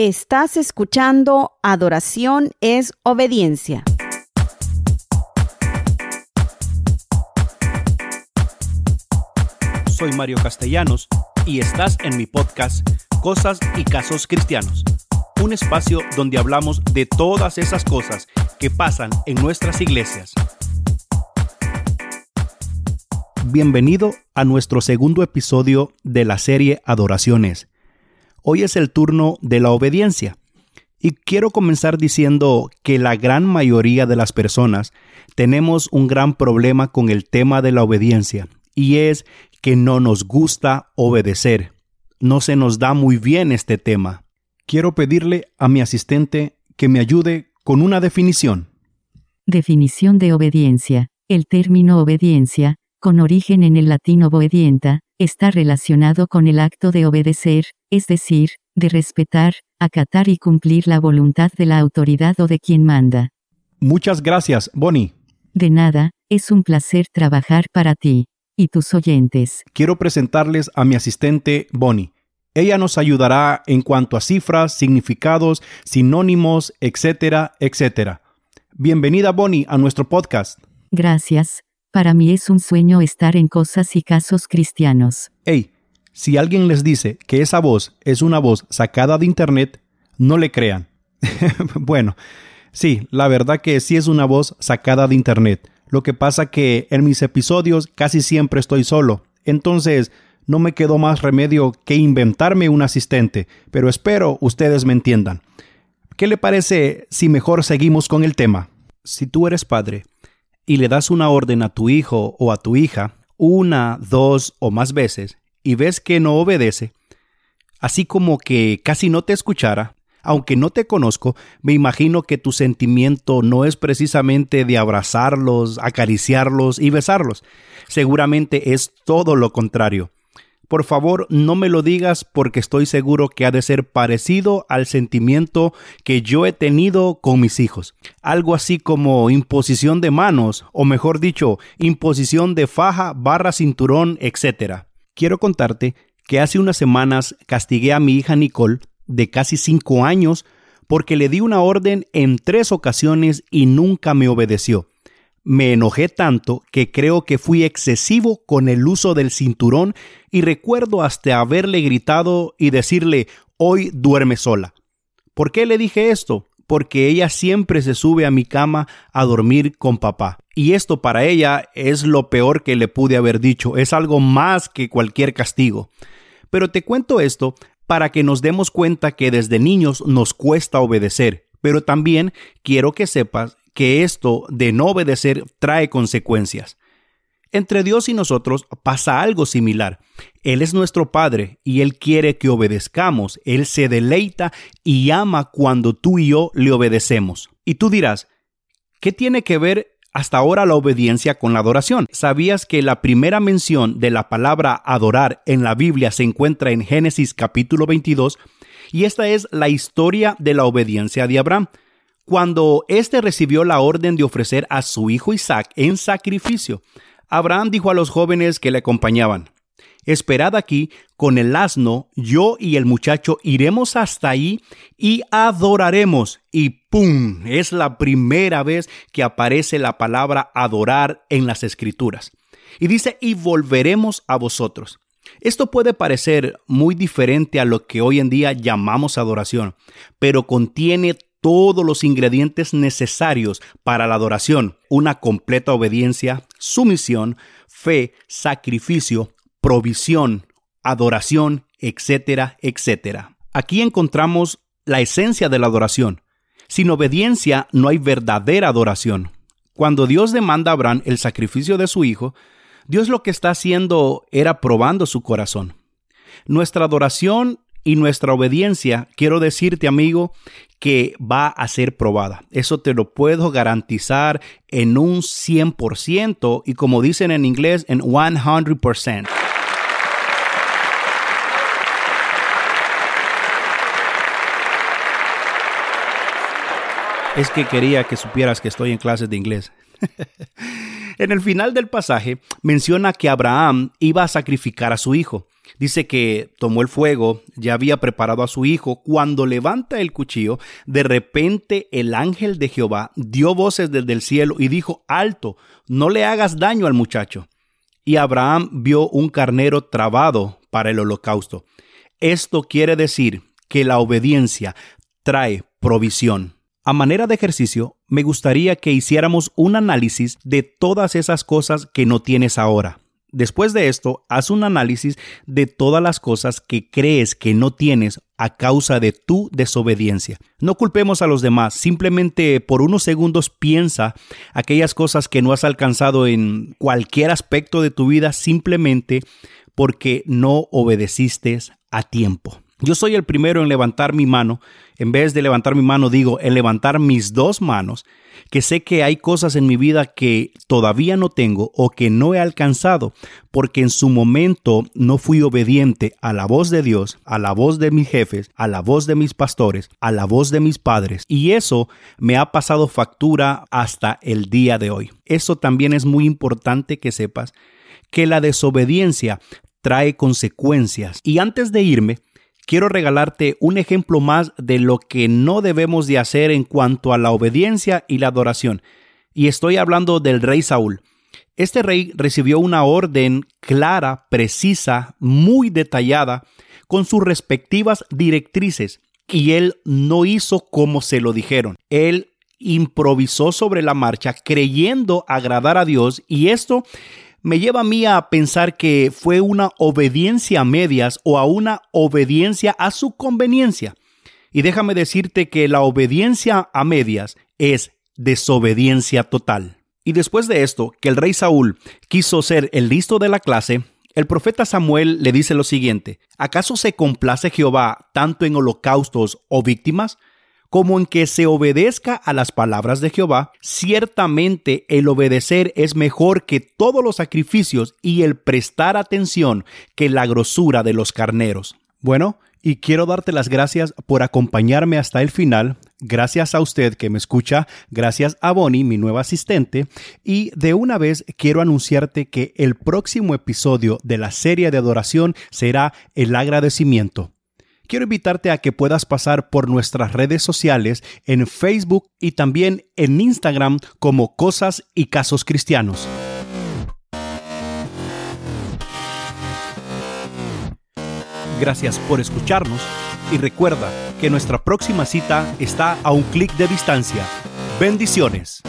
Estás escuchando Adoración es Obediencia. Soy Mario Castellanos y estás en mi podcast Cosas y Casos Cristianos, un espacio donde hablamos de todas esas cosas que pasan en nuestras iglesias. Bienvenido a nuestro segundo episodio de la serie Adoraciones Hoy es el turno de la obediencia. Y quiero comenzar diciendo que la gran mayoría de las personas tenemos un gran problema con el tema de la obediencia, y es que no nos gusta obedecer. No se nos da muy bien este tema. Quiero pedirle a mi asistente que me ayude con una definición. Definición de obediencia. El término obediencia, con origen en el latín obedienta, está relacionado con el acto de obedecer, es decir, de respetar, acatar y cumplir la voluntad de la autoridad o de quien manda. Muchas gracias, Bonnie. De nada, es un placer trabajar para ti y tus oyentes. Quiero presentarles a mi asistente, Bonnie. Ella nos ayudará en cuanto a cifras, significados, sinónimos, etcétera, etcétera. Bienvenida, Bonnie, a nuestro podcast. Gracias, para mí es un sueño estar en cosas y casos cristianos. Hey, si alguien les dice que esa voz es una voz sacada de Internet, no le crean. bueno, sí, la verdad que sí es una voz sacada de Internet. Lo que pasa que en mis episodios casi siempre estoy solo. Entonces, no me quedó más remedio que inventarme un asistente, pero espero ustedes me entiendan. ¿Qué le parece si mejor seguimos con el tema? Si tú eres padre y le das una orden a tu hijo o a tu hija una, dos o más veces y ves que no obedece, así como que casi no te escuchara, aunque no te conozco, me imagino que tu sentimiento no es precisamente de abrazarlos, acariciarlos y besarlos. Seguramente es todo lo contrario. Por favor, no me lo digas porque estoy seguro que ha de ser parecido al sentimiento que yo he tenido con mis hijos. Algo así como imposición de manos, o mejor dicho, imposición de faja, barra, cinturón, etc. Quiero contarte que hace unas semanas castigué a mi hija Nicole, de casi cinco años, porque le di una orden en tres ocasiones y nunca me obedeció me enojé tanto que creo que fui excesivo con el uso del cinturón y recuerdo hasta haberle gritado y decirle hoy duerme sola. ¿Por qué le dije esto? Porque ella siempre se sube a mi cama a dormir con papá. Y esto para ella es lo peor que le pude haber dicho, es algo más que cualquier castigo. Pero te cuento esto para que nos demos cuenta que desde niños nos cuesta obedecer, pero también quiero que sepas que esto de no obedecer trae consecuencias. Entre Dios y nosotros pasa algo similar. Él es nuestro Padre y Él quiere que obedezcamos. Él se deleita y ama cuando tú y yo le obedecemos. Y tú dirás, ¿qué tiene que ver hasta ahora la obediencia con la adoración? ¿Sabías que la primera mención de la palabra adorar en la Biblia se encuentra en Génesis capítulo 22? Y esta es la historia de la obediencia de Abraham cuando éste recibió la orden de ofrecer a su hijo Isaac en sacrificio, Abraham dijo a los jóvenes que le acompañaban, Esperad aquí con el asno, yo y el muchacho iremos hasta ahí y adoraremos. Y ¡pum! Es la primera vez que aparece la palabra adorar en las escrituras. Y dice, y volveremos a vosotros. Esto puede parecer muy diferente a lo que hoy en día llamamos adoración, pero contiene todos los ingredientes necesarios para la adoración, una completa obediencia, sumisión, fe, sacrificio, provisión, adoración, etcétera, etcétera. Aquí encontramos la esencia de la adoración. Sin obediencia no hay verdadera adoración. Cuando Dios demanda a Abraham el sacrificio de su hijo, Dios lo que está haciendo era probando su corazón. Nuestra adoración y nuestra obediencia, quiero decirte amigo, que va a ser probada. Eso te lo puedo garantizar en un 100% y como dicen en inglés, en 100%. Es que quería que supieras que estoy en clases de inglés. en el final del pasaje menciona que Abraham iba a sacrificar a su hijo. Dice que tomó el fuego, ya había preparado a su hijo. Cuando levanta el cuchillo, de repente el ángel de Jehová dio voces desde el cielo y dijo, alto, no le hagas daño al muchacho. Y Abraham vio un carnero trabado para el holocausto. Esto quiere decir que la obediencia trae provisión. A manera de ejercicio, me gustaría que hiciéramos un análisis de todas esas cosas que no tienes ahora. Después de esto, haz un análisis de todas las cosas que crees que no tienes a causa de tu desobediencia. No culpemos a los demás, simplemente por unos segundos piensa aquellas cosas que no has alcanzado en cualquier aspecto de tu vida simplemente porque no obedeciste a tiempo. Yo soy el primero en levantar mi mano. En vez de levantar mi mano, digo, en levantar mis dos manos, que sé que hay cosas en mi vida que todavía no tengo o que no he alcanzado, porque en su momento no fui obediente a la voz de Dios, a la voz de mis jefes, a la voz de mis pastores, a la voz de mis padres. Y eso me ha pasado factura hasta el día de hoy. Eso también es muy importante que sepas que la desobediencia trae consecuencias. Y antes de irme, quiero regalarte un ejemplo más de lo que no debemos de hacer en cuanto a la obediencia y la adoración. Y estoy hablando del rey Saúl. Este rey recibió una orden clara, precisa, muy detallada, con sus respectivas directrices, y él no hizo como se lo dijeron. Él improvisó sobre la marcha creyendo agradar a Dios y esto me lleva a mí a pensar que fue una obediencia a medias o a una obediencia a su conveniencia. Y déjame decirte que la obediencia a medias es desobediencia total. Y después de esto, que el rey Saúl quiso ser el listo de la clase, el profeta Samuel le dice lo siguiente, ¿acaso se complace Jehová tanto en holocaustos o víctimas? Como en que se obedezca a las palabras de Jehová, ciertamente el obedecer es mejor que todos los sacrificios y el prestar atención que la grosura de los carneros. Bueno, y quiero darte las gracias por acompañarme hasta el final. Gracias a usted que me escucha, gracias a Bonnie, mi nueva asistente, y de una vez quiero anunciarte que el próximo episodio de la serie de adoración será el agradecimiento quiero invitarte a que puedas pasar por nuestras redes sociales en Facebook y también en Instagram como Cosas y Casos Cristianos. Gracias por escucharnos y recuerda que nuestra próxima cita está a un clic de distancia. Bendiciones.